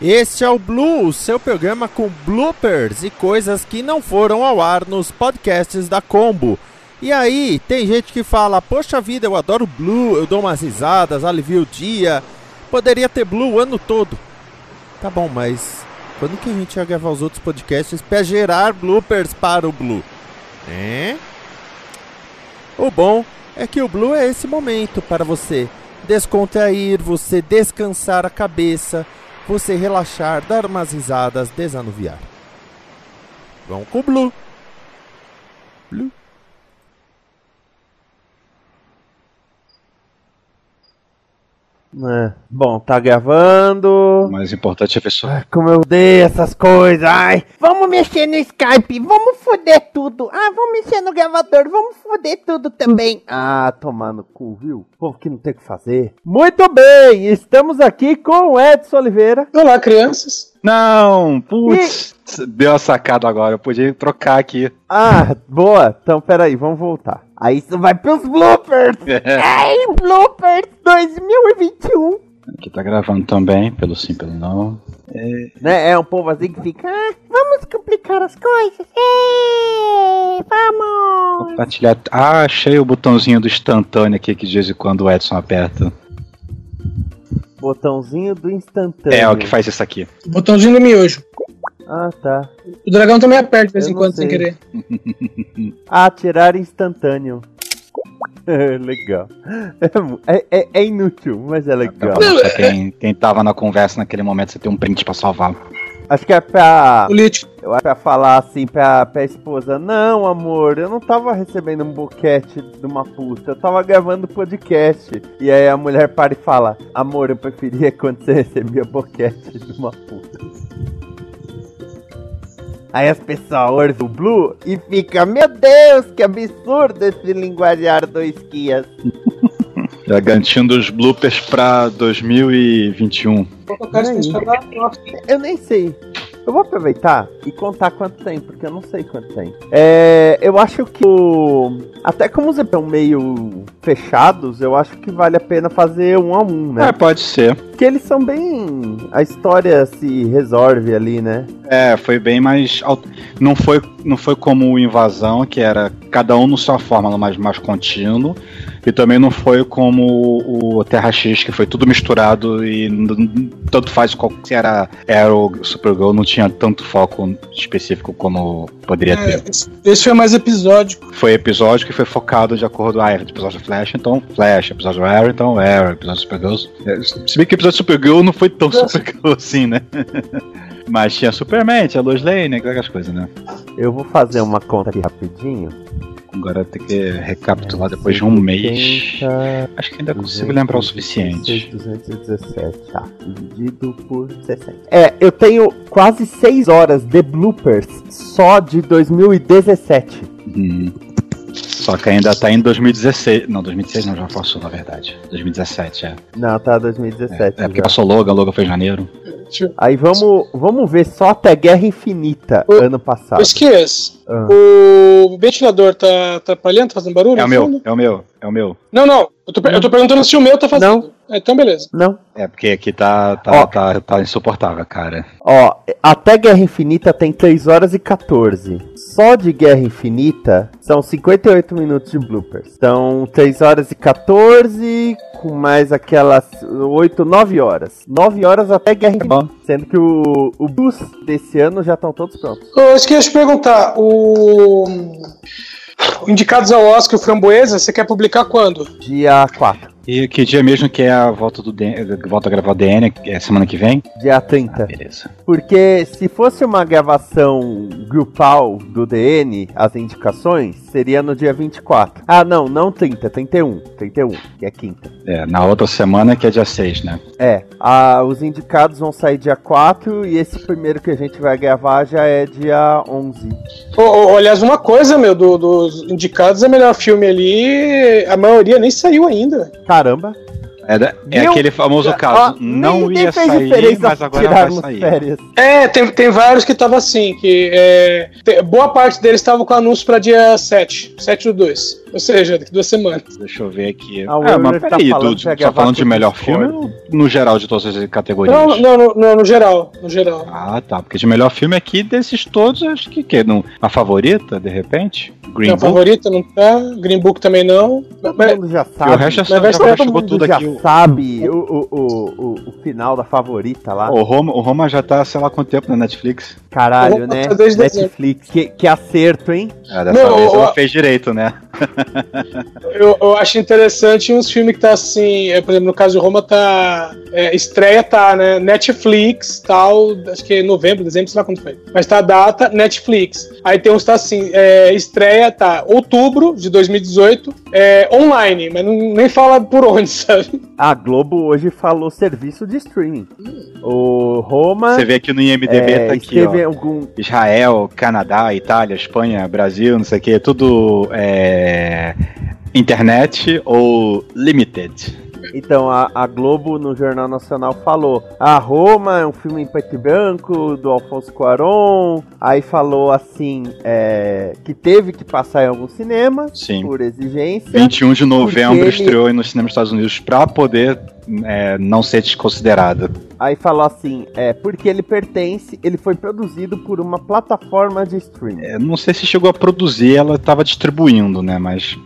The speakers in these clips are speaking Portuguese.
Este é o Blue, seu programa com bloopers e coisas que não foram ao ar nos podcasts da Combo. E aí, tem gente que fala: Poxa vida, eu adoro Blue, eu dou umas risadas, alivio o dia. Poderia ter Blue o ano todo. Tá bom, mas quando que a gente vai gravar os outros podcasts para gerar bloopers para o Blue? É? O bom é que o Blue é esse momento para você descontrair, você descansar a cabeça você relaxar, dar umas risadas, desanuviar. Vamos com o Blue. Blue. É, bom, tá gravando. O mais importante é ver só. Ai, como eu odeio essas coisas. Ai, vamos mexer no Skype, vamos foder tudo. Ah, vamos mexer no gravador, vamos foder tudo também. Ah, tomar no cu, viu? Povo que não tem o que fazer. Muito bem, estamos aqui com o Edson Oliveira. Olá, crianças. Não, putz, deu a sacada agora, eu podia trocar aqui. Ah, boa. Então, peraí, vamos voltar. Aí isso vai pros bloopers. Ai, bloopers 2021. Aqui tá gravando também, pelo sim, pelo não. Né? É um povo assim que fica, ah, vamos complicar as coisas. Ei, vamos. Compartilhar. Ah, achei o botãozinho do instantâneo aqui que de vez em quando o Edson aperta. Botãozinho do instantâneo. É o que faz isso aqui. Botãozinho do miojo. Ah, tá. O dragão também aperta de vez em não quando, sem sei. querer. Atirar instantâneo. legal. É É, é- é inútil, mas é legal. Pra quem, quem tava na conversa naquele momento, você tem um print pra salvar. Acho que é pra. Político. Eu acho que é pra falar assim pra, pra esposa: Não, amor, eu não tava recebendo um boquete de uma puta, eu tava gravando podcast. E aí a mulher para e fala: Amor, eu preferia quando você recebia boquete de uma puta. Aí as pessoas ouvem o Blue e fica, meu Deus, que absurdo esse linguajar do Esquias. Já garantindo os bloopers pra 2021. Vou colocar isso no canal. Nossa. Eu nem sei. Eu vou aproveitar e contar quanto tem, porque eu não sei quanto tem. É, eu acho que o... Até como os estão meio fechados, eu acho que vale a pena fazer um a um, né? É, pode ser. Porque eles são bem... A história se resolve ali, né? É, foi bem mais. Não foi, não foi como o Invasão, que era cada um no sua fórmula, mas mais contínuo. E também não foi como o Terra X, que foi tudo misturado e tanto faz qual se era Arrow, Supergirl, não tinha tanto foco específico como poderia É, ter. esse- foi mais episódico. Foi episódio que foi focado de acordo. Ah, era episódio Flash, então Flash, episódio Arrow, então Arrow, episódio Supergirl. É, Se bem que o episódio Supergirl não foi tão Nossa. Supergirl assim, né? Mas tinha Superman, tinha Lois Lane, aquelas coisas, né? Eu vou fazer uma conta aqui rapidinho. Agora tem que recapitular depois de um mês. 80, Acho que ainda consigo lembrar o suficiente. 217, tá. Dividido por 60. É, eu tenho quase 6 horas de bloopers só de 2017. Hum. Só que ainda tá em 2016. Não, 2016 não, já passou, na verdade. 2017, é. Não, tá 2017. É, porque já. passou Logan, Logan foi em janeiro. Aí vamos, vamos ver só até Guerra Infinita, Ô, ano passado. Esquias, Ah. o ventilador tá atrapalhando, tá fazendo barulho? É o meu, fundo? é o meu, é o meu. Não, não. Eu tô, eu tô perguntando se o meu tá fazendo. É, então, beleza. Não. É, porque aqui tá, tá, Ó. tá, tá insuportável, cara. Ó, até Guerra Infinita tem 3 horas e 14. Só de Guerra Infinita são 58 minutos de bloopers. São 3 horas e 14, com mais aquelas 8, 9 horas. 9 horas até Guerra Tá bom. Sendo que o, o bus desse ano já estão todos prontos. Eu te perguntar. O. Indicados ao Oscar o Framboesa, você quer publicar quando? Dia 4, E que dia mesmo que é a volta do DN, volta a gravar o DN, que é semana que vem? dia 30. Beleza. Porque se fosse uma gravação grupal do DN, as indicações, seria no dia 24. Ah, não, não 30, 31. 31, que é quinta. É, na outra semana que é dia 6, né? É, a, os indicados vão sair dia 4 e esse primeiro que a gente vai gravar já é dia 11. Ô, ô, aliás, uma coisa, meu, do- dos indicados, é melhor filme ali, a maioria nem saiu ainda. Caramba. É, da- é aquele famoso caso. não nem ia fez sair, mas agora vai sair. férias. É, tem, tem vários que tava assim, que é, te- boa parte deles estavam com anúncio pra dia 7, 7 do 2. Ou seja, daqui duas semanas. Deixa eu ver aqui. A Ah, mas tá peraí, falando Dudu, que vai só falando de melhor filme ou no geral de todas as categorias? Não, não, não, não, no geral, no geral. Ah, tá. Porque de melhor filme aqui, desses todos, acho que que não, a favorita, de repente? Green Minha Book. favorita não tá, Green Book também não. Todo Mas- mundo já sabe. o resto já, mas já, vai já ser chegou tudo já aqui. Sabe o, o, o, o, o final da favorita lá. o, Roma, o Roma já tá, sei lá quanto tempo na Netflix. Caralho, Eu né? desde Netflix. Que, que acerto, hein? É, dessa Não, vez o- ela fez direito, né? Eu, eu acho interessante uns filmes que tá assim, é, por exemplo, no caso de Roma tá. é, estreia tá, né? Netflix, tal, acho que é novembro, dezembro, sei lá quando foi. Mas tá a data, Netflix. Aí tem uns que tá assim, é, estreia tá outubro de 2018, é, online, mas não, nem fala por onde, sabe? A Globo hoje falou serviço de streaming. O Roma Você vê aqui no IMDB, é, tá aqui, ó. algum. Israel, Canadá, Itália, Espanha, Brasil, não sei o que, tudo é, internet ou limited. Então, a, a Globo no Jornal Nacional falou: A Roma é um filme em preto e branco do Alfonso Cuarón. Aí falou assim: é, que teve que passar em algum cinema Sim. por exigência. 21 de novembro ele- estreou aí nos cinemas dos Estados Unidos pra poder é, não ser desconsiderado. Aí falou assim: é porque ele pertence, ele foi produzido por uma plataforma de streaming. É, não sei se chegou a produzir, ela estava distribuindo, né? Mas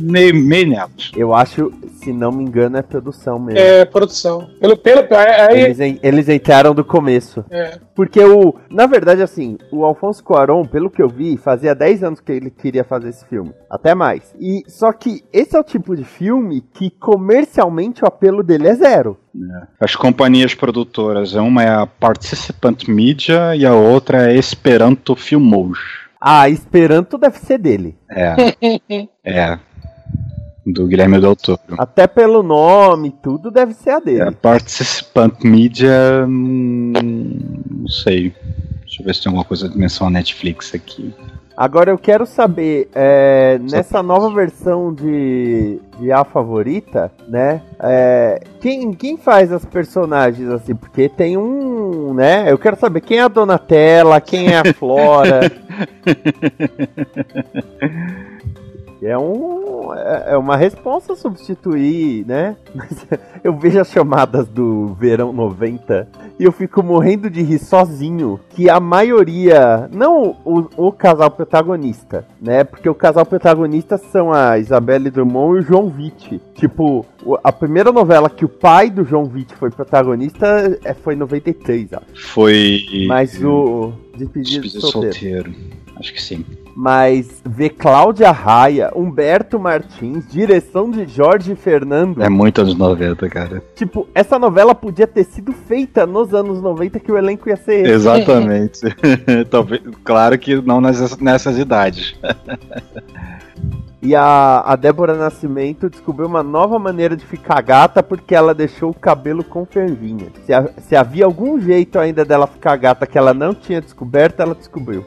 meio, meio netos. Eu acho, se não me engano, é produção mesmo. É, produção. Pelo, pelo, aí, Eles, eles entraram do começo. é, Porque o. Na verdade, assim, o Alfonso Cuarón, pelo que eu vi, fazia 10 anos que ele queria fazer esse filme. Até mais. E só que esse é o tipo de filme que comercialmente o apelo dele é zero. As companhias produtoras, uma é a Participant Media e a outra é Esperanto Filmous. Ah, Esperanto deve ser dele. É. é. Do Guilherme Del Toro. Até pelo nome, tudo deve ser a É, dele. Participant Media. hum, Não sei. Deixa eu ver se tem alguma coisa de menção Netflix aqui. Agora eu quero saber, é, nessa nova versão de, de A Favorita, né? é, quem, quem faz as personagens assim? Porque tem um, né? Eu quero saber quem é a Donatella, quem é a Flora. É um é é uma resposta substituir, né? Mas eu vejo as chamadas do Verão 90 e eu fico morrendo de rir sozinho. Que a maioria, não o, o casal protagonista, né? Porque o casal protagonista são a Isabelle Drummond e o João Vitti. Tipo, a primeira novela que o pai do João Vitti foi protagonista é, foi em 93, acho. Foi. Mas o Despedido de Solteiro. solteiro. Acho que sim. Mas ver Cláudia Raia, Humberto Martins, direção de Jorge Fernando. É muito anos 90, cara. Tipo, essa novela podia ter sido feita nos anos 90 que o elenco ia ser esse. Exatamente. Talvez, claro que não nessas, nessas idades. E a, a Débora Nascimento descobriu uma nova maneira de ficar gata porque ela deixou o cabelo com franjinha. Se, ha- se havia algum jeito ainda dela ficar gata que ela não tinha descoberto, ela descobriu.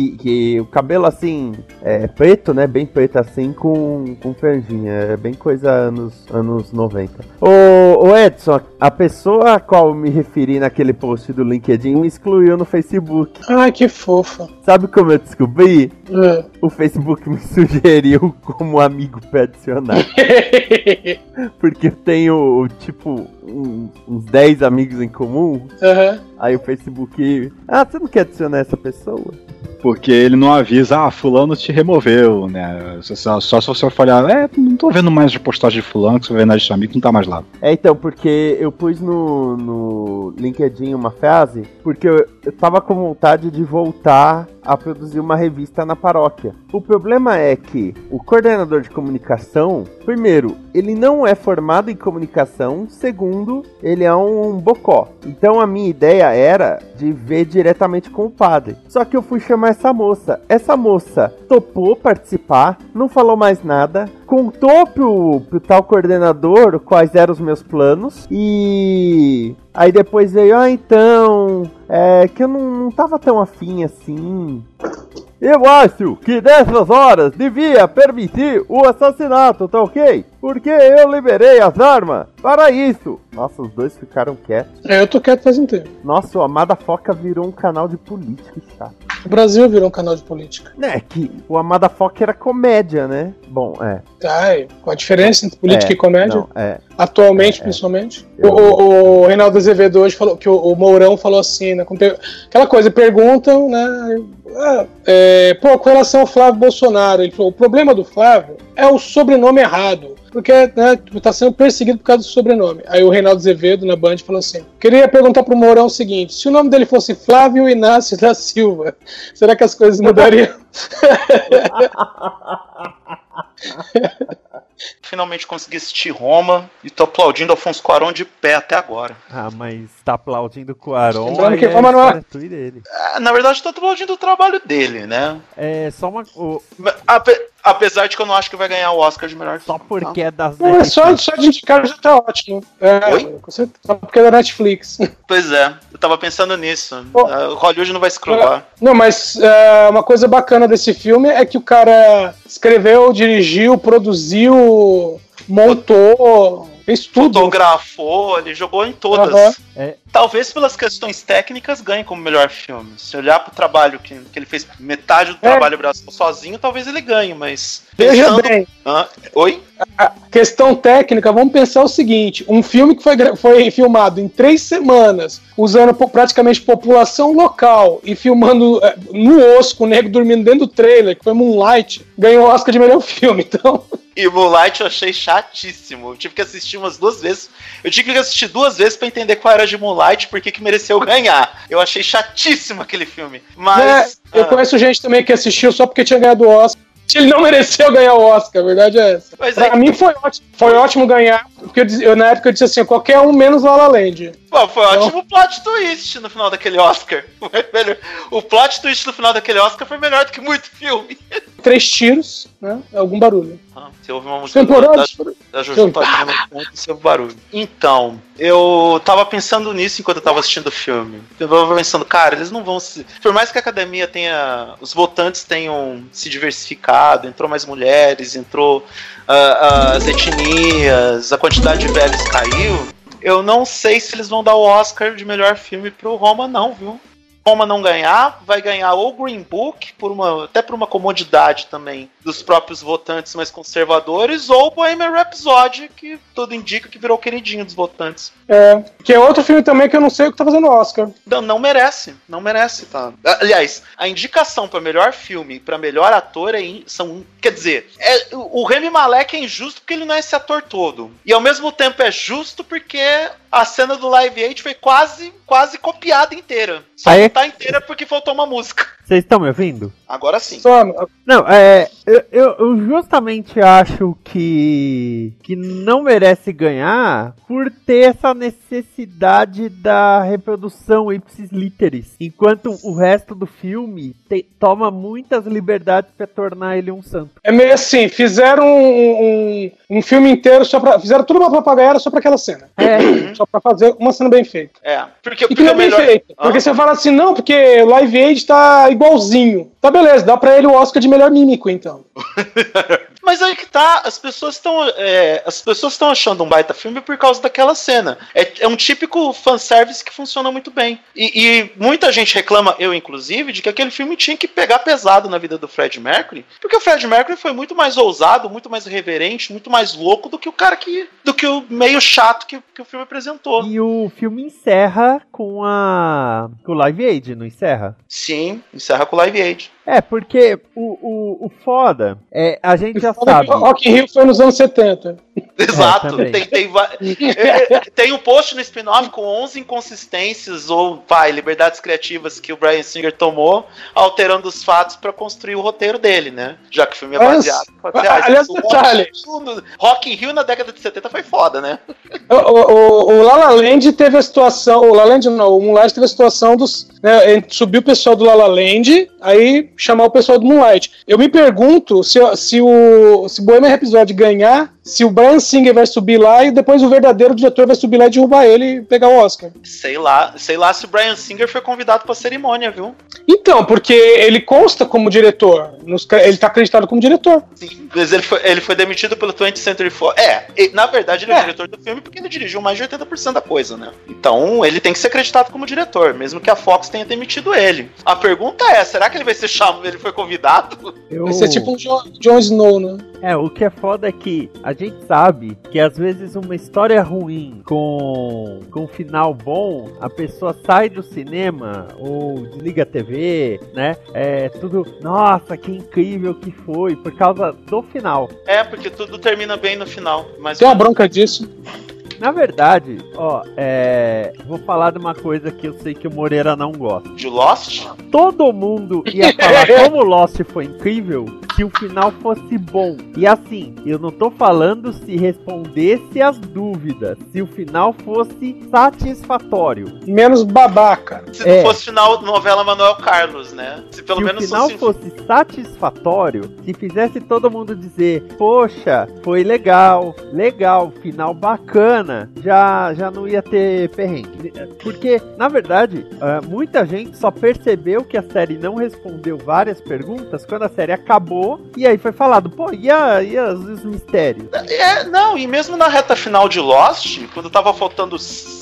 Que, que o cabelo assim, é preto, né? Bem preto assim, com, com franjinha. É bem coisa anos, anos 90. Ô, ô Edson, a pessoa a qual me referi naquele post do LinkedIn me excluiu no Facebook. Ai, que fofa. Sabe como eu descobri? É. O Facebook me sugeriu como amigo pra adicionar. Porque eu tenho, tipo, um- uns 10 amigos em comum. Aham. Aí o Facebook. Ah, você não quer adicionar essa pessoa? Porque ele não avisa, ah, fulano te removeu, né? Só, só se você for olhar, é, não tô vendo mais postagem de fulano, que você vê na lista de amigos, não tá mais lá. É, então, porque eu pus no, no LinkedIn uma frase, porque eu, eu tava com vontade de voltar a produzir uma revista na paróquia. O problema é que o coordenador de comunicação, primeiro, ele não é formado em comunicação, segundo, ele é um bocó. Então a minha ideia era de ver diretamente com o padre. Só que eu fui chamar essa moça. Essa moça topou participar, não falou mais nada, contou pro, pro tal coordenador quais eram os meus planos e aí depois veio, ah, então, é que eu não, não tava tão afim assim. Eu acho que nessas horas devia permitir o assassinato, tá ok? Porque eu liberei as armas para isso. Nossa, os dois ficaram quietos. É, eu tô quieto faz um tempo. Nossa, o Amada Foca virou um canal de política chato. O Brasil virou um canal de política. É que o Amada Foca era comédia, né? Bom, é. Tá, e com a diferença entre política É, e comédia, Não, é. atualmente é. principalmente. Eu- O, o, Reinaldo Azevedo hoje falou que o, o Mourão falou assim, né? Aquela coisa, perguntam, né? Ah, é, pô, com relação ao Flávio Bolsonaro, ele falou: o problema do Flávio é o sobrenome errado. Porque né, tá sendo perseguido por causa do sobrenome. Aí o Reinaldo Azevedo na Band falou assim: queria perguntar pro Mourão o seguinte: se o nome dele fosse Flávio Inácio da Silva, será que as coisas mudariam? Finalmente consegui assistir Roma e tô aplaudindo Alfonso Cuarón de pé até agora. Ah, mas tá aplaudindo o. Lembrando aí que é Roma não é- e dele. Ah, Na verdade, tô aplaudindo o trabalho dele, né? É só uma. o- Ape- apesar de que eu não acho que vai ganhar o Oscar de melhor só filme, porque é das Não, é só, só de indicar já tá ótimo. É, Oi? Só porque é da Netflix. tá? Pois é, eu tava pensando nisso. O Hollywood não vai se curvar. Não, mas é, uma coisa bacana desse filme é que o cara escreveu, dirigiu, produziu, montou, fez tudo. Fotografou, ele jogou em todas. É. Talvez pelas questões técnicas ganhe como melhor filme. Se olhar pro trabalho que, que ele fez metade do É. trabalho sozinho, talvez ele ganhe, mas. Veja Pensando. bem, Ah, oi? questão técnica, vamos pensar o seguinte: um filme que foi, foi filmado em três semanas, usando praticamente população local e filmando é, no osso com o nego dormindo dentro do trailer, que foi Moonlight, ganhou o Oscar de melhor filme. Então, E Moonlight eu achei chatíssimo. Eu tive que assistir umas duas vezes. Eu tive que assistir duas vezes pra entender qual era de Moonlight e por que que mereceu ganhar. Eu achei chatíssimo aquele filme. Mas. é, eu ah, conheço gente também que assistiu só porque tinha ganhado o Oscar. Ele não mereceu ganhar o Oscar, a verdade é essa. Pois é. Pra mim foi ótimo, foi ótimo ganhar, porque eu, eu, na época eu disse assim, qualquer um menos La La Land. Pô, foi ótimo o plot twist no final daquele Oscar. O plot twist no final daquele Oscar foi melhor do que muito filme. Três tiros, né? Algum barulho. Ah, você ouve uma música da, da fundo e seu barulho. Então, eu tava pensando nisso enquanto eu tava assistindo o filme. Eu tava pensando, cara, eles não vão se. Por mais que a academia tenha. Os votantes tenham se diversificado, entrou mais mulheres, entrou ah, as etnias, a quantidade de velhos caiu. Eu não sei se eles vão dar o Oscar de melhor filme pro Roma, não, viu? Roma não ganhar, vai ganhar ou Green Book, por uma, até por uma comodidade também dos próprios votantes mais conservadores, ou Bohemian Rhapsody, que tudo indica que virou o queridinho dos votantes. É, que é outro filme também que eu não sei o que tá fazendo Oscar. Não, não merece, não merece, tá? Aliás, a indicação para melhor filme e para melhor ator é in- são, quer dizer, é, o o Remy Malek é injusto porque ele não é esse ator todo. E ao mesmo tempo é justo porque a cena do Live Aid foi quase, quase copiada inteira. Só Aí- tá inteira porque faltou uma música. Vocês estão me ouvindo? Agora sim. Só, Não, é. Eu, eu- justamente acho que. que não merece ganhar por ter essa necessidade da reprodução ipsis literis. Enquanto o resto do filme te- toma muitas liberdades pra tornar ele um santo. é meio assim, fizeram um, um, um filme inteiro só pra. Fizeram tudo uma propaganda só pra aquela cena. É. Só pra fazer uma cena bem feita. É, porque, E que porque não é bem melhor. feita. Hã? Porque você fala assim, não, porque o Live Aid tá igualzinho. Tá beleza, dá pra ele o Oscar de melhor mímico, então. Mas aí que tá, as pessoas estão. é, as pessoas estão achando um baita filme por causa daquela cena. É, é um típico fanservice que funciona muito bem. E, e muita gente reclama, eu inclusive, de que aquele filme tinha que pegar pesado na vida do Fred Mercury. Porque o Fred Mercury foi muito mais ousado, muito mais reverente, muito mais louco do que o cara que. do que o meio chato que, que o filme apresentou. E o filme encerra com a. com o Live Aid, não encerra? Sim, encerra com o Live Aid. É, porque o, o, o foda é. A gente já Foda sabe. o Rock Rio foi nos anos 70. Exato. também. tem, tem, é, é, tem um post no spin-off com 11 inconsistências ou, vai, liberdades criativas que o Brian Singer tomou, alterando os fatos pra construir o roteiro dele, né? Já que o filme é Mas, baseado. Ser, ah, aliás, o Rock detalhe. no- Rock in Rio na década de 70 foi foda, né? O, o, o La La Land teve a situação, o La La Land não, o Moonlight teve a situação dos, né, subiu o pessoal do La La Land, aí chamar o pessoal do Moonlight. Eu me pergunto se, se o se Bohemian Rhapsody ganhar, se o Brian Singer vai subir lá e depois o verdadeiro diretor vai subir lá e derrubar ele e pegar o Oscar. Sei lá, sei lá se o Brian Singer foi convidado pra cerimônia, viu? Então, porque ele consta como diretor, nos ele tá acreditado como diretor. Sim, mas ele foi, ele foi demitido pelo 20th Century Fox. É, e, na verdade ele é, É. diretor do filme porque ele dirigiu mais de 80% da coisa, né? Então ele tem que ser acreditado como diretor, mesmo que a Fox tenha demitido ele. A pergunta é, será que ele vai ser chamado, ele foi convidado? Eu... Vai ser tipo um Jon Snow, né? É, o que é foda é que a gente sabe que às vezes uma história ruim com, com um final bom, a pessoa sai do cinema ou desliga a TV, né? É tudo, nossa, que incrível que foi, por causa do final. É, porque tudo termina bem no final. Mas Tem uma bronca disso. Na verdade, ó, é. Vou falar de uma coisa que eu sei que o Moreira não gosta. de Lost? Todo mundo ia falar como Lost foi incrível se o final fosse bom. E assim, eu não tô falando se respondesse as dúvidas, se o final fosse satisfatório. Menos babaca. Se É. não fosse final novela Manuel Carlos, né? Se pelo se menos o final fosse. fosse satisfatório, se fizesse todo mundo dizer, poxa, foi legal, legal, final bacana, já, já não ia ter perrengue. Porque, na verdade, ah, muita gente só percebeu que a série não respondeu várias perguntas quando a série acabou e aí foi falado, pô, e, a, e os mistérios? É, não, e mesmo na reta final de Lost, quando tava faltando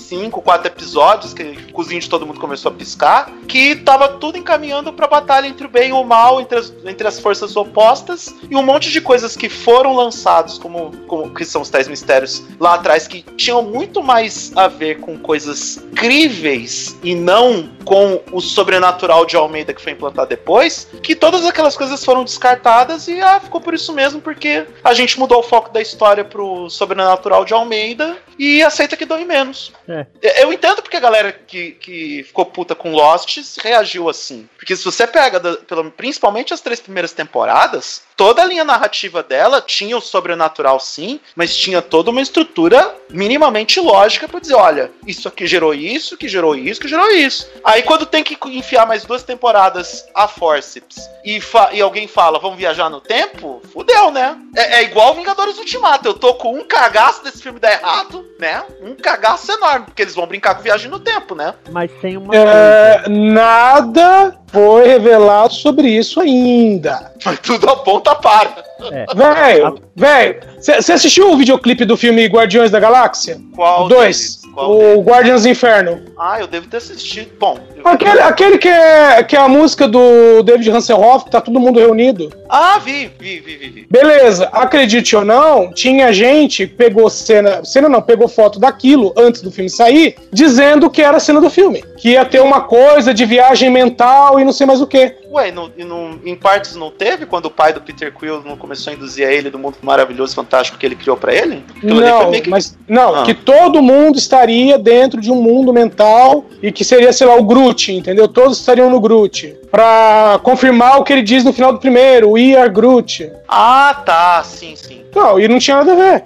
cinco, quatro episódios, que o cozinho de todo mundo começou a piscar, que tava tudo encaminhando pra batalha entre o bem e o mal, entre as, entre as forças opostas, e um monte de coisas que foram lançados, como, como que são os tais mistérios lá atrás, que tinham muito mais a ver com coisas críveis e não com o sobrenatural de Almeida que foi implantado depois, que todas aquelas coisas foram descartadas e ah, ficou por isso mesmo, porque a gente mudou o foco da história pro sobrenatural de Almeida e aceita que dói menos. É. Eu entendo porque a galera que, que ficou puta com Lost reagiu assim. Porque se você pega, da- pelo- principalmente as três primeiras temporadas, toda a linha narrativa dela tinha o sobrenatural sim, mas tinha toda uma estrutura minimamente lógica pra dizer, olha, isso aqui gerou isso, que gerou isso, que gerou isso. Aí quando tem que enfiar mais duas temporadas a forceps e, e alguém fala, vamos viajar no tempo, fudeu, né? É, é igual Vingadores Ultimato, eu tô com um cagaço desse filme dar errado, né? Um cagaço enorme, porque eles vão brincar com viagem no tempo, né? Mas tem uma coisa. É, nada foi revelado sobre isso ainda. Mas tudo aponta para. Velho, velho, você assistiu o videoclipe do filme Guardiões da Galáxia? Qual o 2. deles? Qual deles? O Guardians Inferno. Ah, eu devo ter assistido. Bom. Aquele, aquele que, é, que é a música do David Hasselhoff, que tá todo mundo reunido. Ah, vi, vi, vi, vi. vi. Beleza, acredite ou não, tinha gente que pegou cena. Cena não, pegou foto daquilo antes do filme sair, dizendo que era a cena do filme. Que ia ter uma coisa de viagem mental e não sei mais o que. Ué, não- e não- em partes não teve quando o pai do Peter Quill não começou a induzir a ele do mundo maravilhoso, fantástico que ele criou pra ele? Aquilo Não, que- mas não, Ah. que todo mundo estaria dentro de um mundo mental e que seria, sei lá, o Groot, entendeu? Todos estariam no Groot. Pra confirmar o que ele diz no final do primeiro, We are Groot. Ah, tá, sim, sim. Não, e não tinha nada a ver.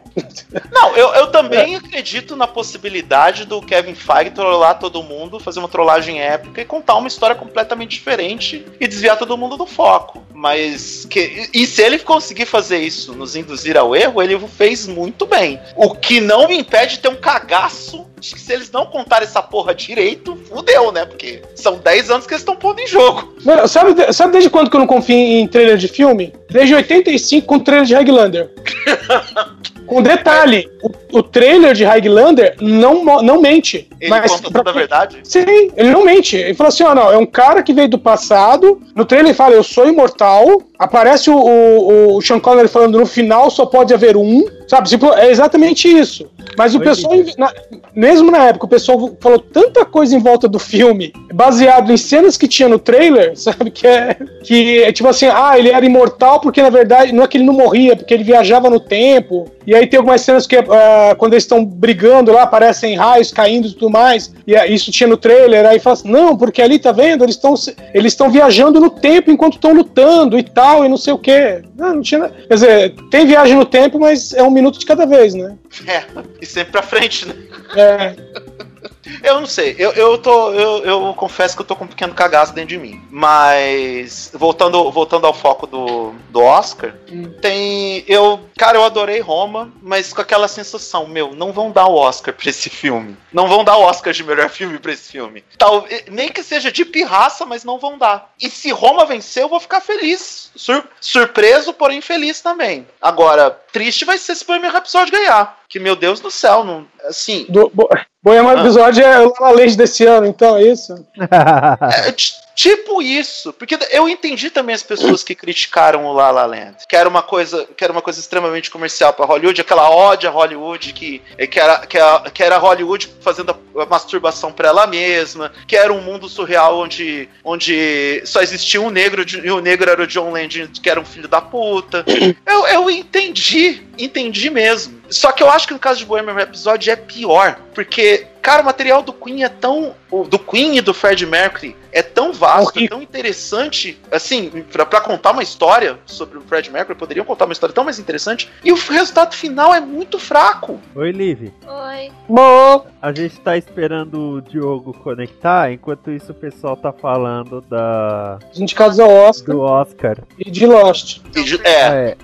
Não, eu, eu É. também acredito na possibilidade do Kevin Feige trollar todo mundo, fazer uma trollagem épica e contar uma história completamente diferente e desviar todo mundo do foco. Mas que e se ele conseguir fazer isso, nos induzir ao erro, ele fez muito bem. O que não me impede de ter um cagaço de que se eles não contarem essa porra direito, fudeu, né? Porque são 10 anos que eles estão pondo em jogo. Mano, sabe, sabe desde quando que eu não confio em trailer de filme? Desde 85 com trailer de Highlander. com detalhe, o, o trailer de Highlander não, não mente. Ele mas conta toda a verdade. Sim, ele não mente. Ele fala assim: ó, não, é um cara que veio do passado. No trailer ele fala, eu sou imortal. Aparece o, o, o Sean Connery falando no final só pode haver um, sabe? Tipo, é exatamente isso. Mas o Oi, pessoal, na- mesmo na época, o pessoal falou tanta coisa em volta do filme, baseado em cenas que tinha no trailer, sabe? Que é, que é tipo assim, ah, ele era imortal porque na verdade não é que ele não morria, porque ele viajava no tempo. E aí tem algumas cenas que ah, quando eles estão brigando lá, aparecem raios caindo e tudo mais. E ah, isso tinha no trailer, aí fala assim, não, porque ali tá vendo, eles estão eles estão viajando no tempo enquanto estão lutando e tal, e não sei o quê. Não, não tinha. Quer dizer, tem viagem no tempo, mas é um minuto de cada vez, né? É, e sempre pra frente, né? É, Eu não sei, eu, eu tô. Eu, eu confesso que eu tô com um pequeno cagaço dentro de mim. Mas. Voltando, voltando ao foco do, do Oscar, Hum. tem. Eu. Cara, eu adorei Roma, mas com aquela sensação, meu, não vão dar o Oscar pra esse filme. Não vão dar o Oscar de melhor filme pra esse filme. Tal, nem que seja de pirraça, mas não vão dar. E se Roma vencer, eu vou ficar feliz. Sur- surpreso, porém feliz também. Agora, triste vai ser se Bohemian Rhapsody ganhar. Que, meu Deus do céu, não. Assim, do, bo, Bohemian Ah. episódio é o La La Land desse ano, então é isso? É, tipo isso, porque eu entendi também as pessoas que criticaram o La La Land, que era uma coisa, que era uma coisa extremamente comercial para Hollywood, aquela ódio a Hollywood que, que, era, que, que era Hollywood fazendo a, a masturbação para ela mesma, que era um mundo surreal onde, onde só existia um negro e o negro era o John Legend, que era um filho da puta. Eu, eu entendi, entendi mesmo. Só que eu acho que no caso de Bohemian Rhapsody é pior, porque Cara, o material do Queen é tão. Do Queen e do Fred Mercury é tão vasto, é tão interessante. Assim, pra, pra contar uma história sobre o Fred Mercury, poderiam contar uma história tão mais interessante. E o resultado final é muito fraco. Oi, Liv. Oi. Bom, A gente tá esperando o Diogo conectar, enquanto isso o pessoal tá falando da os indicados ao Oscar do Oscar. e de Lost. E de- é, É,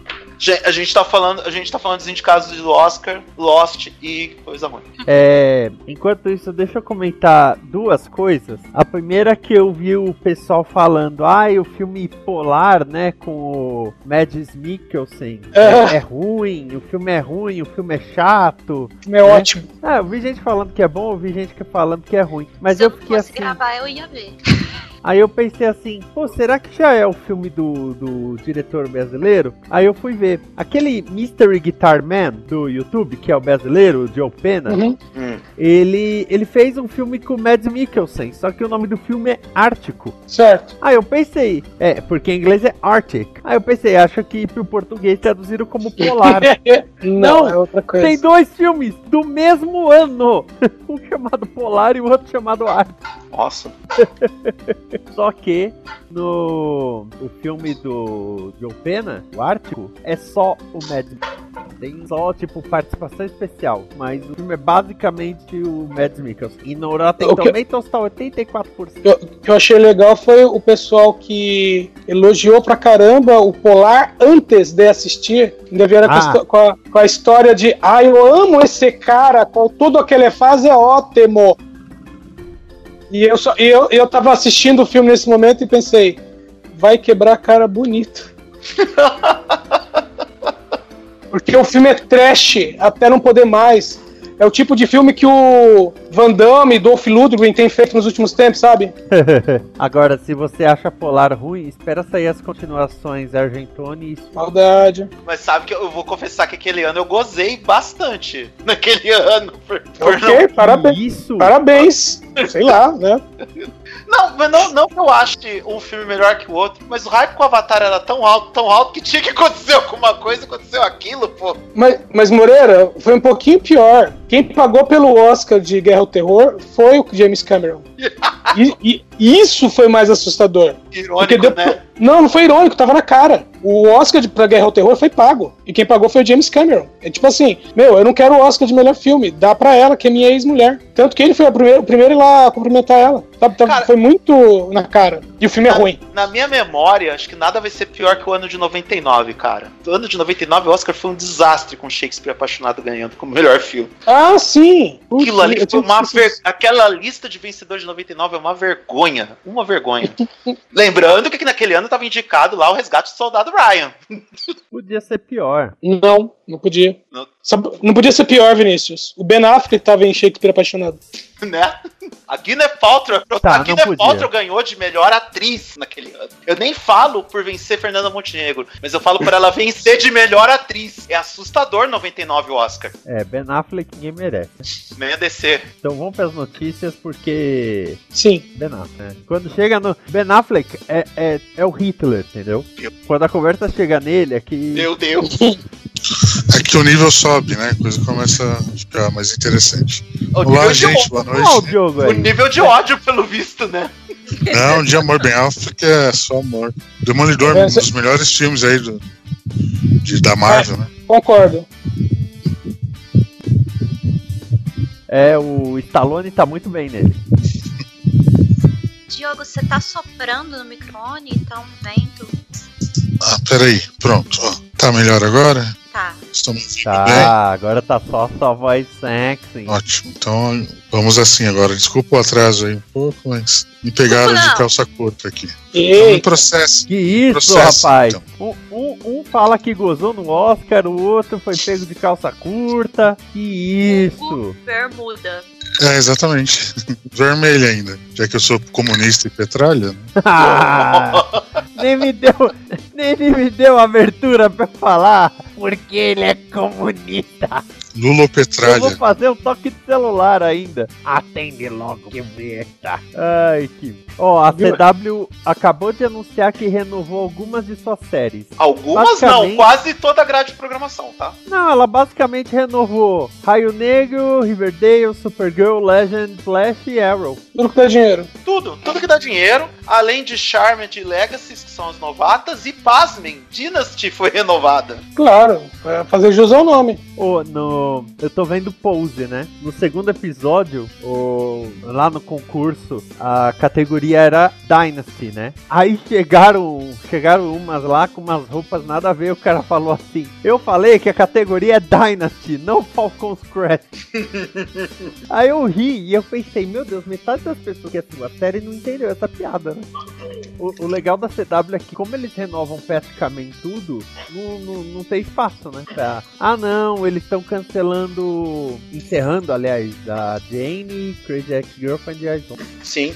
A gente tá falando, a gente tá falando dos indicados do Oscar, Lost e coisa ruim. é, enquanto isso, deixa eu comentar duas coisas. A primeira que eu vi o pessoal falando, ai, o filme Polar, né, com o Mads Mikkelsen, é, É. é ruim, o filme é ruim, o filme é chato. O filme é ótimo. Ah, eu vi gente falando que é bom, eu vi gente que falando que é ruim. Mas Se eu eu fiquei fosse assim. gravar, eu ia ver. Aí eu pensei assim, pô, será que já é o filme do, do diretor brasileiro? Aí eu fui ver. Aquele Mystery Guitar Man do YouTube, que é o brasileiro, o Joe Pena, Uhum. Hum. ele, ele fez um filme com o Mads Mikkelsen, só que o nome do filme é Ártico. Certo. Aí eu pensei, é, porque em inglês é Arctic. Aí eu pensei, acho que pro português traduziram como Polar. Não, Não, é outra coisa. Tem dois filmes do mesmo ano, um chamado Polar e o outro chamado Ártico. Nossa. Só que no o filme do John Pena, o Ártico, é só o Mad Tem só, tipo, participação especial. Mas o filme é basicamente o Mads Mikkelsen. E no Rotten O que- Tomatoes tá 84%. O que eu achei legal foi o pessoal que elogiou pra caramba o Polar antes de assistir. Ainda vieram com, a Ah. com a, com a história de ah, eu amo esse cara, com tudo que ele faz é ótimo. E eu, só, eu, eu tava assistindo o filme nesse momento e pensei, vai quebrar a cara bonito. Porque o filme é trash até não poder mais. É o tipo de filme que o Van Damme e Dolph Lundgren têm feito nos últimos tempos, sabe? Agora, se você acha Polar ruim, espera sair as continuações Argentone e Maldade. Mas sabe que eu vou confessar que aquele ano eu gozei bastante. Naquele ano. Por, por Ok, parabéns. Isso! Parabéns. Sei lá, né? Não, mas não, não que eu ache um filme melhor que o outro, mas o hype com o Avatar era tão alto, tão alto, que tinha que acontecer alguma coisa, aconteceu aquilo, pô. Mas, mas Moreira, foi um pouquinho pior. Quem pagou pelo Oscar de Guerra ao Terror foi o James Cameron. E, e isso foi mais assustador. Irônico, né? Não, não foi irônico, tava na cara. O Oscar de, pra Guerra ao Terror foi pago. E quem pagou foi o James Cameron. É tipo assim, meu, eu não quero o Oscar de melhor filme. Dá pra ela, que é minha ex-mulher. Tanto que ele foi o primeiro, o primeiro lá cumprimentar ela. Sabe, tava- Cara- foi muito na cara. E o filme é ruim. Na minha memória, acho que nada vai ser pior que o ano de 99, cara. O ano de 99, o Oscar foi um desastre com Shakespeare apaixonado ganhando como melhor filme. Ah, sim! Aquilo ali foi uma ver... Aquela lista de vencedores de 99 é uma vergonha. Uma vergonha. Lembrando que naquele ano tava indicado lá o resgate do soldado Ryan. Podia ser pior. Não, não podia. Sabe- Não podia ser pior, Vinícius. O Ben Affleck tava em Shakespeare apaixonado. né? A Gwyneth Paltrow, Tá, a Gwyneth. Paltrow ganhou de melhor atriz naquele ano. Eu nem falo por vencer Fernanda Montenegro, mas eu falo por ela vencer de melhor atriz. É assustador 99 o Oscar. É, Ben Affleck ninguém merece. Nem a descer. Então vamos para as notícias porque Sim. Ben Affleck, né? Quando chega no. Ben Affleck é, é, é o Hitler, entendeu? Meu. Quando a conversa chega nele, é que. Meu Deus. É que o nível sobe, né? A coisa começa a ficar mais interessante. O Olá, gente, boa noite. Diogo o nível de ódio, pelo visto, né? Não, de amor bem África é só amor. Demolidor, É, um dos melhores filmes aí do, de, da Marvel, né? Concordo. É, o Stallone tá muito bem nele. Diogo, você tá soprando no microfone? Tá um vento? Ah, peraí, pronto. Ó, tá melhor agora? Tá. Bem? Tá, agora tá só sua voz sexy. Ótimo, então vamos assim agora. Desculpa o atraso aí um pouco, mas me pegaram Não. de calça curta aqui. Então me processe. Que isso, Processo, rapaz? então. Um, um- um fala que gozou no Oscar, o outro foi pego de calça curta. Que isso? Bermuda. É, exatamente. Vermelho ainda, já que eu sou comunista e petralha. né? Nem me deu, nem me deu abertura pra falar, porque ele é comunista. Lula ou Eu vou petralha. fazer um toque de celular ainda. Atende logo, que besta. Ai, que. Ó, a CW acabou de anunciar que renovou algumas de suas séries. Algumas não, Basicamente- quase toda a grade de programação, tá? Não, ela basicamente renovou Raio Negro, Riverdale, Supergirl, Legend, Flash e Arrow. tudo que dá dinheiro. Tudo, tudo que dá dinheiro, além de Charmed e Legacies, que são as novatas, e pasmem, Dynasty foi renovada. Claro, pra fazer jus ao nome. Ô, no, eu tô vendo Pose, né? No segundo episódio, o, lá no concurso, a categoria era Dynasty, né? Aí chegaram, chegaram umas lá com umas roupas nada a ver. O cara falou assim: Eu falei que a categoria é Dynasty, não Falcon's Crest. Aí eu ri e eu pensei: Meu Deus, metade das pessoas que assistiu a série não entendeu essa piada, né? O, legal da CW é que, como eles renovam praticamente tudo, não, não, não tem espaço, né? Pra- ah, não, eles estão cancelando, encerrando, aliás, a Jane, Crazy Ex-Girlfriend e. Sim.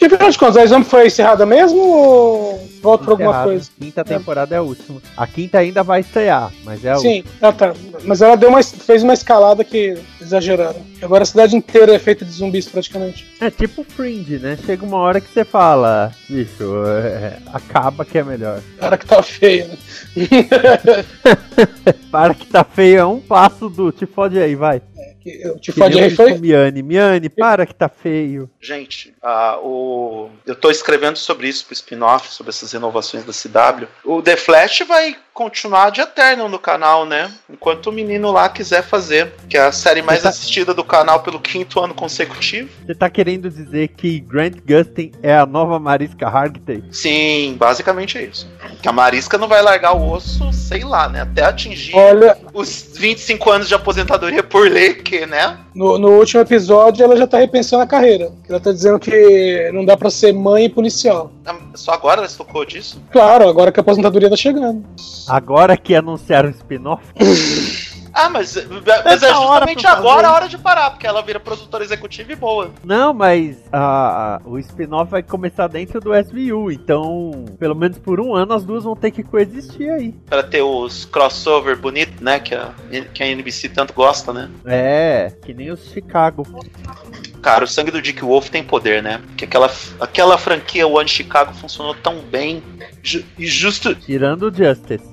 E afinal de contas, a Exame foi encerrada mesmo ou volta pra alguma coisa? Quinta temporada é a última. A quinta ainda vai estrear, mas é a Sim, ah, tá. Mas ela deu uma, fez uma escalada que exageraram. Agora a cidade inteira é feita de zumbis praticamente. última. É tipo Fringe, né? Chega uma hora que você fala, bicho, é, acaba que é melhor. Cara que tá feia, né? Para que tá feio, é um passo do te fode aí, vai. Que Eu te eu foi. Miane, Miane, para que tá feio. Gente, ah, o... eu tô escrevendo sobre isso pro spin-off, sobre essas renovações da CW. O The Flash vai continuar de eterno no canal, né? Enquanto o menino lá quiser fazer, que é a série mais Tá. assistida do canal pelo quinto ano consecutivo. Você tá querendo dizer que Grant Gustin é a nova Mariska Hargitay? Sim, basicamente é isso. Que a Marisca não vai largar o osso, sei lá, né? Até atingir Olha, os 25 anos de aposentadoria por lei, que, né? no, no último episódio ela já tá repensando a carreira. Ela tá dizendo que não dá pra ser mãe e policial. Ah, Só agora ela se tocou disso? Claro, agora que a aposentadoria tá chegando. Agora que anunciaram o spin-off? Ah, mas, mas é justamente agora a isso. hora de parar, porque ela vira produtora executiva e boa. Não, mas a- a- o spin-off vai começar dentro do SVU, então pelo menos por um ano as duas vão ter que coexistir aí. Pra ter os crossover bonito, né? Que a, que a NBC tanto gosta, né? É, que nem os Chicago. Cara, o sangue do Dick Wolf tem poder, né? Porque aquela, aquela franquia One Chicago funcionou tão bem. Ju- e justo. Tirando o Justice.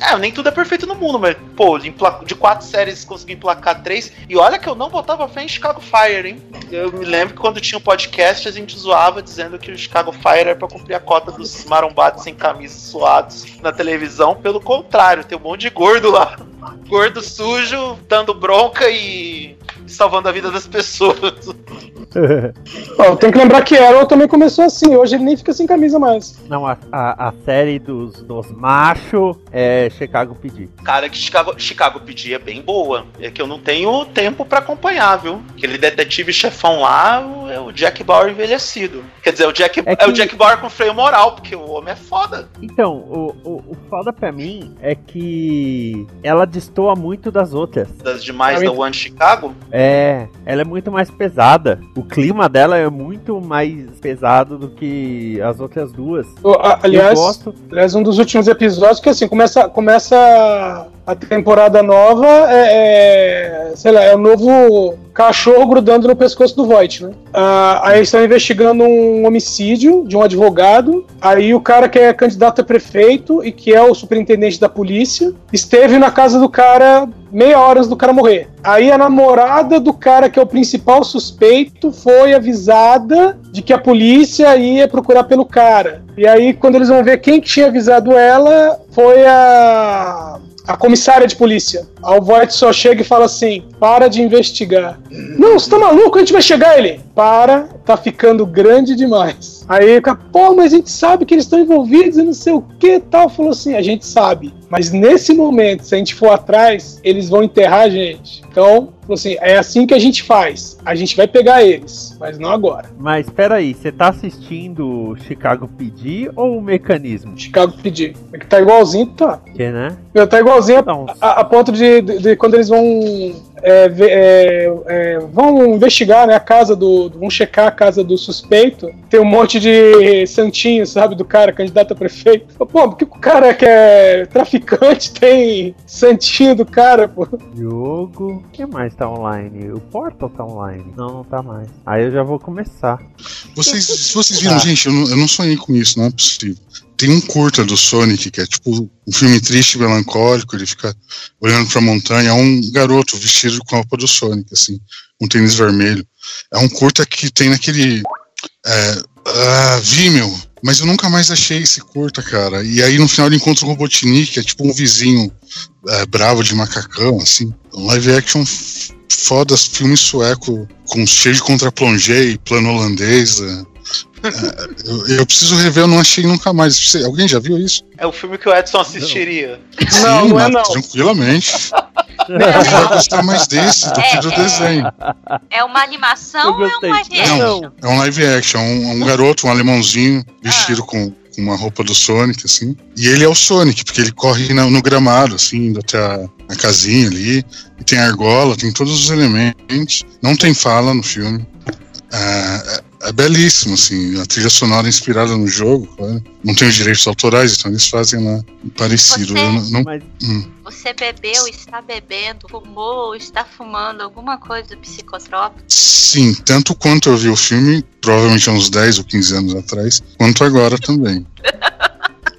É, nem tudo é perfeito no mundo, mas, pô, de, de quatro séries consegui emplacar três. E olha que eu não botava fé em Chicago Fire, hein? Eu me lembro que quando tinha o podcast a gente zoava dizendo que o Chicago Fire era pra cumprir a cota dos marombados sem camisa suados na televisão. Pelo contrário, tem um monte de gordo lá. Gordo sujo, dando bronca e salvando a vida das pessoas. Tem que lembrar que Arrow também começou assim. Hoje ele nem fica sem camisa mais. Não, a, a, a série dos, dos machos é Chicago PD. Cara, que Chicago, Chicago PD é bem boa. É que eu não tenho tempo pra acompanhar, viu? Aquele detetive chefão lá, o, o Jack Bauer envelhecido. Quer dizer, o Jack, É é, o que- Jack Bauer com freio moral, porque o homem é foda. Então, o, o, o foda pra mim é que ela destoa muito das outras. Das demais da One Chicago. É, ela é muito mais pesada. O clima dela é muito mais pesado do que as outras duas. O- a- eu aliás, gosto. aliás, um dos últimos episódios que assim, começa, começa a temporada nova, é, é, sei lá, é o novo cachorro grudando no pescoço do Voight, né? Ah, aí eles estão investigando um homicídio de um advogado. Aí o cara que é candidato a prefeito e que é o superintendente da polícia esteve na casa do cara meia hora do cara morrer. Aí a namorada do cara que é o principal suspeito foi avisada de que a polícia ia procurar pelo cara. E aí quando eles vão ver quem tinha avisado ela, foi a a comissária de polícia. O Voight só chega e fala assim: para de investigar. Não, você tá maluco? A gente vai chegar ele. Para, tá ficando grande demais. Aí pô, mas a gente sabe que eles estão envolvidos e não sei o que tal. Falou assim: a gente sabe. Mas nesse momento, se a gente for atrás, eles vão enterrar a gente. Então, falou assim: é assim que a gente faz. A gente vai pegar eles, mas não agora. Mas peraí, você tá assistindo Chicago PD ou o mecanismo? Chicago pedir. É que tá igualzinho, tá. Que, né? Tá igualzinho a Então, a, a ponto de, de- de quando eles vão é, ver- é, é, vão investigar né, a casa do. vão checar a casa do suspeito, tem um monte de santinho, sabe, do cara, candidato a prefeito. Pô, por que o cara que é traficante tem santinho do cara, pô? jogo. O que mais tá online? O Portal tá online? Não, não tá mais. Aí eu já vou começar. Vocês, se vocês viram, Ah. gente, eu não, eu não sonhei com isso, não é possível. Tem um curta do Sonic, que é tipo um filme triste melancólico, ele fica olhando pra montanha, é um garoto vestido com a roupa do Sonic, assim, um tênis vermelho. É um curta que tem naquele é, ah, Vimeo, mas eu nunca mais achei esse curta, cara. E aí no final ele encontra o Robotnik, que é tipo um vizinho é, bravo de macacão, assim. Um live action foda, filme sueco, com cheio de contraplongé e plano holandês. é. É, eu, eu preciso rever, eu não achei nunca mais. Você- alguém já viu isso? É o filme que o Edson assistiria. Não, não é não. Tranquilamente. Ele vai gostar mais desse do que do É, é. desenho. É uma animação Eu ou é um live Não. action? É um live action, um, um garoto, um alemãozinho, vestido com, com uma roupa do Sonic, assim. E ele é o Sonic, porque ele corre na- no gramado, assim, indo até a, a casinha ali. E tem argola, tem todos os elementos. Não tem fala no filme. É, é- é belíssimo, assim. A trilha sonora é inspirada no jogo, claro. Não tem os direitos autorais, então eles fazem lá parecido. Você- não- não- Mas hum. Você bebeu, está bebendo, fumou, está fumando alguma coisa psicotrópica? Sim, tanto quanto eu vi o filme, provavelmente há uns 10 ou 15 anos atrás, quanto agora também.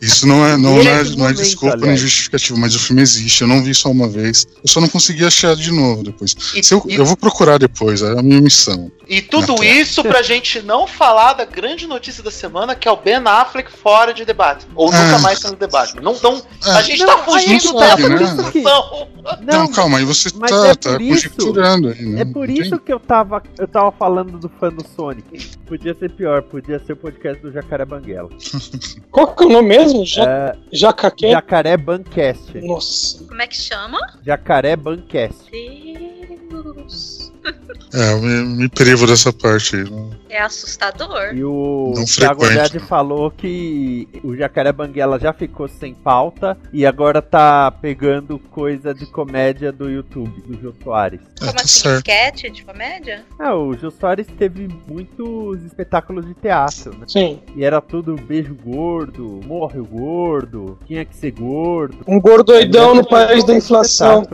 Isso não é, não Nesse é, não é momento, desculpa nem aliás. justificativa, mas o filme existe. Eu não vi só uma vez. Eu só não consegui achar de novo depois. E, Se eu, e- eu vou procurar depois, é a minha missão. e tudo isso pra gente não falar da grande notícia da semana, que é o Ben Affleck fora de debate. Ou Ah. nunca mais sendo debate. Não, não, Ah, a gente Não, tá fugindo não da sabe, né? discussão. Não, não, calma, aí você mas tá, é tá conjecturando aí, né? É por isso que eu tava, eu tava falando do fã do Sonic. Podia ser pior, podia ser o podcast do Jacaré Banguela. Qual que é o nome mesmo? Ja É, Jacaqué? Jacaré Bancast. Nossa. Como é que chama? Jacaré Bancast. Deus. É, eu me, me privo dessa parte aí. não- É assustador. E o Não Thiago não. falou que o Jacaré Banguela já ficou sem pauta e agora tá pegando coisa de comédia do YouTube, do Jô Soares. É, Como tá assim? certo. Sketch de comédia? Ah, o Jô Soares teve muitos espetáculos de teatro, né? Sim. E era tudo beijo gordo, morre o gordo, tinha que ser gordo. Um gordoidão no país da inflação.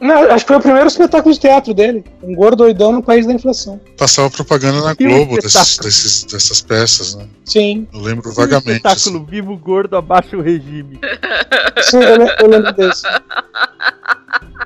Não, acho que foi o primeiro espetáculo de teatro dele. Um gordoidão no país da inflação. Passava propaganda na Globo desses, espetáculo. desses- dessas peças, né? Sim. Eu lembro vagamente. assim. espetáculo vivo gordo abaixo o regime. Sim, eu, eu lembro desse.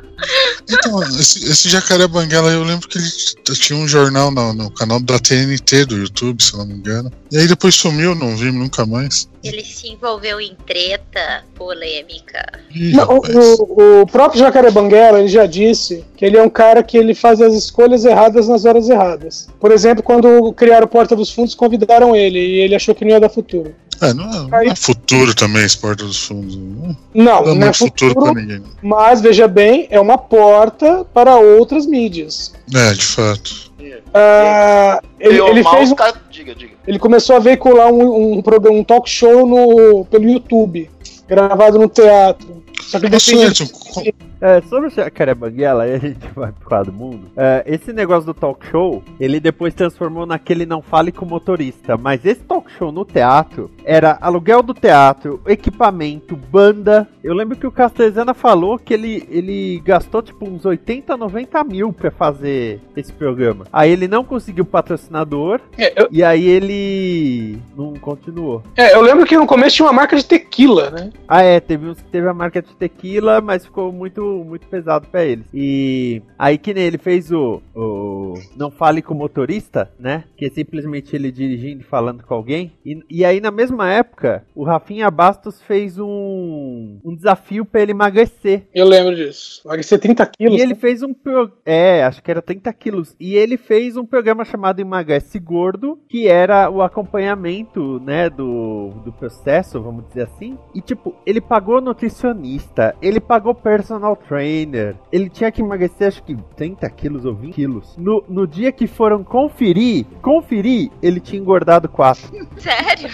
Então, esse, esse Jacaré Banguela, eu lembro que ele tinha um jornal no, no canal da TNT do YouTube, se eu não me engano. E aí depois sumiu, não vi nunca mais. Ele se envolveu em treta polêmica. Ih, Não, o, o próprio Jacaré Banguela ele já disse que ele é um cara que ele faz as escolhas erradas nas horas erradas. Por exemplo, quando criaram Porta dos Fundos, convidaram ele e ele achou que não ia dar futuro. É, não, é, não é futuro também esse Porta dos Fundos. Não Não, dá não é muito futuro futuro, pra ninguém. mas veja bem, é uma porta para outras mídias. É, de fato. Ah, ele, ou ele mal, fez um- Diga, diga. ele começou a veicular um, um, programa, um talk show no, pelo YouTube, gravado no teatro. Só que ele Nossa, Edson, qual- É, sobre o Jacaré Banguela, aí a gente vai pro quadro do mundo. É, esse negócio do talk show, ele depois transformou naquele não fale com o motorista. Mas esse talk show no teatro era aluguel do teatro, equipamento, banda. Eu lembro que o Castezana falou que ele, ele gastou tipo uns 80, 90 mil pra fazer esse programa. Aí ele não conseguiu patrocinador É, eu, e aí ele não continuou. é, eu lembro que no começo tinha uma marca de tequila, né? Ah, é, teve uns que teve a marca de tequila, mas ficou muito, muito pesado pra eles. E aí que nem ele fez o, o Não Fale com o Motorista, né? Que é simplesmente ele dirigindo e falando com alguém. E, e aí na mesma época, o Rafinha Bastos fez um, um desafio pra ele emagrecer. Eu lembro disso. Ser 30 quilos. E ele fez um pro... É, acho que era 30 quilos. E ele fez um programa chamado Emagrece Gordo, que era o acompanhamento, né, do, do processo, vamos dizer assim. E tipo, ele pagou nutricionista, ele pagou personal trainer, ele tinha que emagrecer acho que 30 quilos ou 20 quilos. No, no dia que foram conferir, conferir, ele tinha engordado 4. Sério?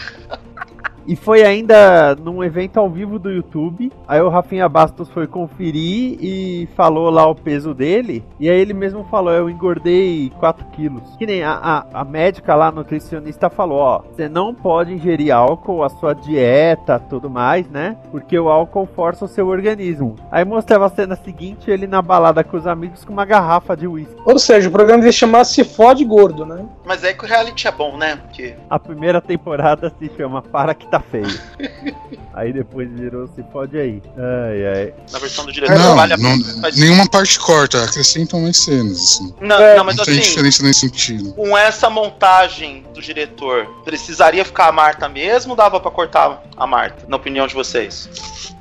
E foi ainda num evento ao vivo do YouTube. Aí o Rafinha Bastos foi conferir e falou lá o peso dele. E aí ele mesmo falou: Eu engordei 4 quilos. Que nem a, a, a médica lá, a nutricionista, falou: Ó, você não pode ingerir álcool, a sua dieta, tudo mais, né? Porque o álcool força o seu organismo. Aí mostrava a cena seguinte: ele na balada com os amigos com uma garrafa de uísque. Ou seja, o programa ia chamar Se Fode Gordo, né? Mas é que o reality é bom, né? Porque A primeira temporada se chama Para que tá feio. aí depois virou Se Pode Aí. Ai, ai. na versão do diretor Não, vale a não-. Mas- nenhuma parte corta, acrescentam mais cenas, assim. Não, É, não, mas não tem assim, diferença nesse sentido. com essa montagem do diretor, precisaria ficar a Marta mesmo ou dava pra cortar a Marta, na opinião de vocês?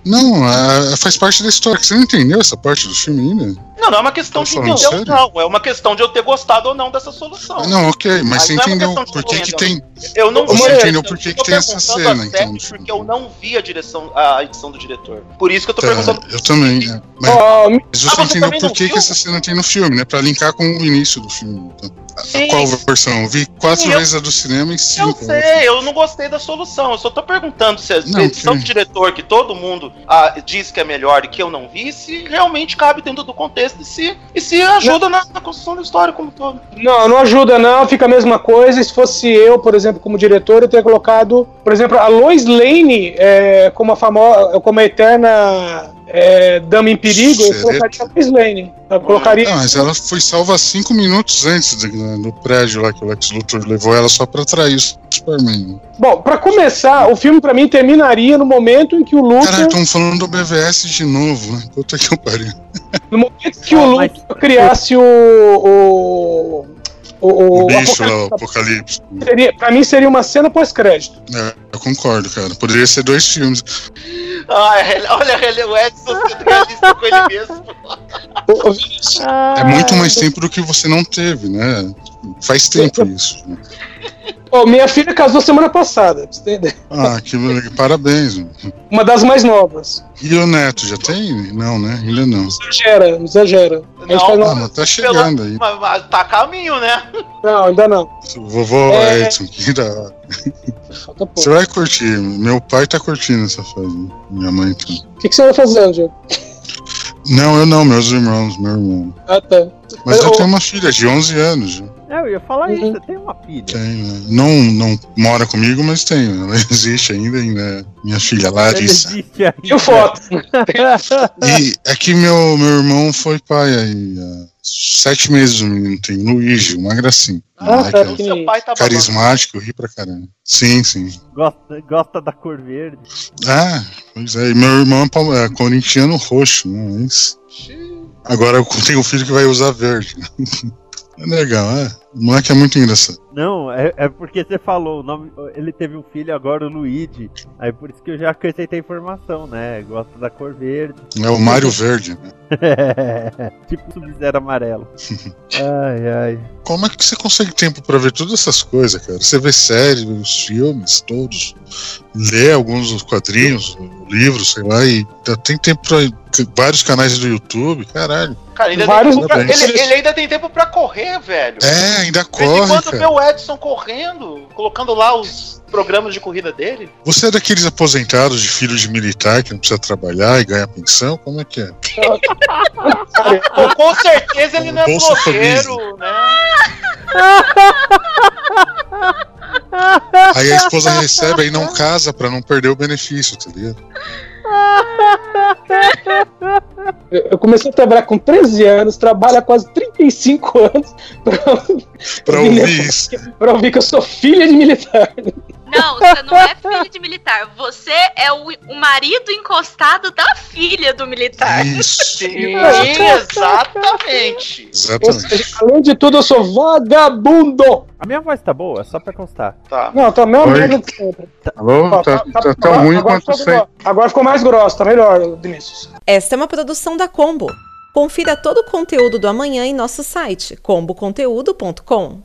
Não, a- faz parte da história. Você não entendeu essa parte do filme ainda? Não, não é uma questão Tá de entender ou sério? não, é uma questão de eu ter gostado ou não dessa solução. Não, ok, mas Aí você é entendeu de por que, que tem. Eu não. Moreira, entendeu eu por que que tem essa cena, a então, série. Porque eu não vi a direção, a edição do diretor. Por isso que eu tô Tá, perguntando. eu também. é. Mas, me- mas você Ah, você entendeu também por que, que essa cena tem no filme, né? Pra linkar com o início do filme. Então. Sim. Qual versão? Eu vi quatro Sim, eu- vezes a do cinema e Eu cinco. sei, eu não gostei da solução. Eu só tô perguntando se a Não, edição do diretor, que todo mundo ah, diz que é melhor e que eu não vi, se realmente cabe dentro do contexto e se, e se ajuda na, na construção da história como um todo. Não, não ajuda não, fica a mesma coisa. Se fosse eu, por exemplo, como diretor, eu teria colocado, por exemplo, a Lois Lane é, como a famosa, como a eterna é, dama em perigo, eu Sereta. colocaria a Lois Lane. Eu colocaria. Ah, mas ela foi salva cinco minutos antes do, do prédio lá que o Lex Luthor levou ela só pra atrair o Superman. Bom, pra começar, o filme pra mim terminaria no momento em que o Caralho, Luthor, estão falando do BVS de novo, né? Puta que eu pariu. no momento que Ah, o mas- Luthor criasse o o o, o, O bicho lá, o Apocalipse, seria, pra mim seria uma cena pós-crédito. É, eu concordo, cara. Poderia ser dois filmes. Ah, é- olha o Edson sendo realista com ele mesmo. É muito mais tempo do que você não teve, né? Faz tempo isso. Ó, minha filha casou semana passada, pra você entender. Ah, que parabéns. mano. Uma das mais novas. E o Neto, já tem? Não, né? Ainda não. Exagera, exagera. A gente Não, faz Ah, uma- mas tá chegando aí. Mas, mas tá a caminho, né? Não, ainda não. Vovô É. Edson, que da hora. Você vai curtir. Meu pai tá curtindo essa fase. Minha mãe também. O que, que você vai fazendo, Diego? Não, eu não, meus irmãos, meu irmão. Ah, tá. Mas eu Eu- tenho uma filha de 11 anos. É, eu ia falar isso, Uhum. você tem uma filha. Tem, né? Não, não mora comigo, mas tenho. Ela existe ainda, ainda é minha filha, Larissa. E o foto? E é que meu, meu irmão foi pai aí há sete meses, o menino tem Luigi, uma gracinha. Ah, tá. O seu pai tá carismático, ri pra caramba. Sim, sim. gosta, gosta da cor verde. Ah, pois é. E meu irmão é é corintiano roxo, né? Mas Agora eu tenho um filho que vai usar verde. É legal, é. O moleque é muito engraçado. Não, é, é porque você falou, o nome, ele teve um filho agora, o Luigi. Aí por isso que eu já acrescentei a informação, né? Gosta da cor verde. É o Mário Verde. né? tipo Sub-Zero amarelo. Ai, ai. Como é que você consegue tempo pra ver todas essas coisas, cara? Você vê séries, os filmes, todos. Lê alguns dos quadrinhos, livros, sei lá, e tem tempo pra vários canais do YouTube, caralho. Cara, ainda Vários tem pra- ele, ele ainda tem tempo pra correr, velho. É, ainda corre, quando vê o Edson correndo, colocando lá os programas de corrida dele. Você é daqueles aposentados de filho de militar que não precisa trabalhar e ganha pensão? Como é que é? Com, com certeza ele não é Bolsa blogueiro, né? Aí a esposa recebe e não casa pra não perder o benefício, tá ligado? Eu eu comecei a trabalhar com 13 anos, trabalho há quase 35 anos pra, Pra ouvir isso. pra ouvir que eu sou filha de militar. Não, você não é filho de militar. Você é o, o marido encostado da filha do militar. Isso. Sim, exatamente. Exatamente. seja, além de tudo, eu sou vagabundo. A minha voz tá boa, só pra constar. Tá. Não, tá a mesma Oi. merda de sempre. Alô? Ó, Tá, tá tão agora- ruim agora quanto ficou sempre. Agora ficou mais grosso, tá melhor, Vinícius. Esta é uma produção da Combo. Confira todo o conteúdo do amanhã em nosso site comboconteúdo.com.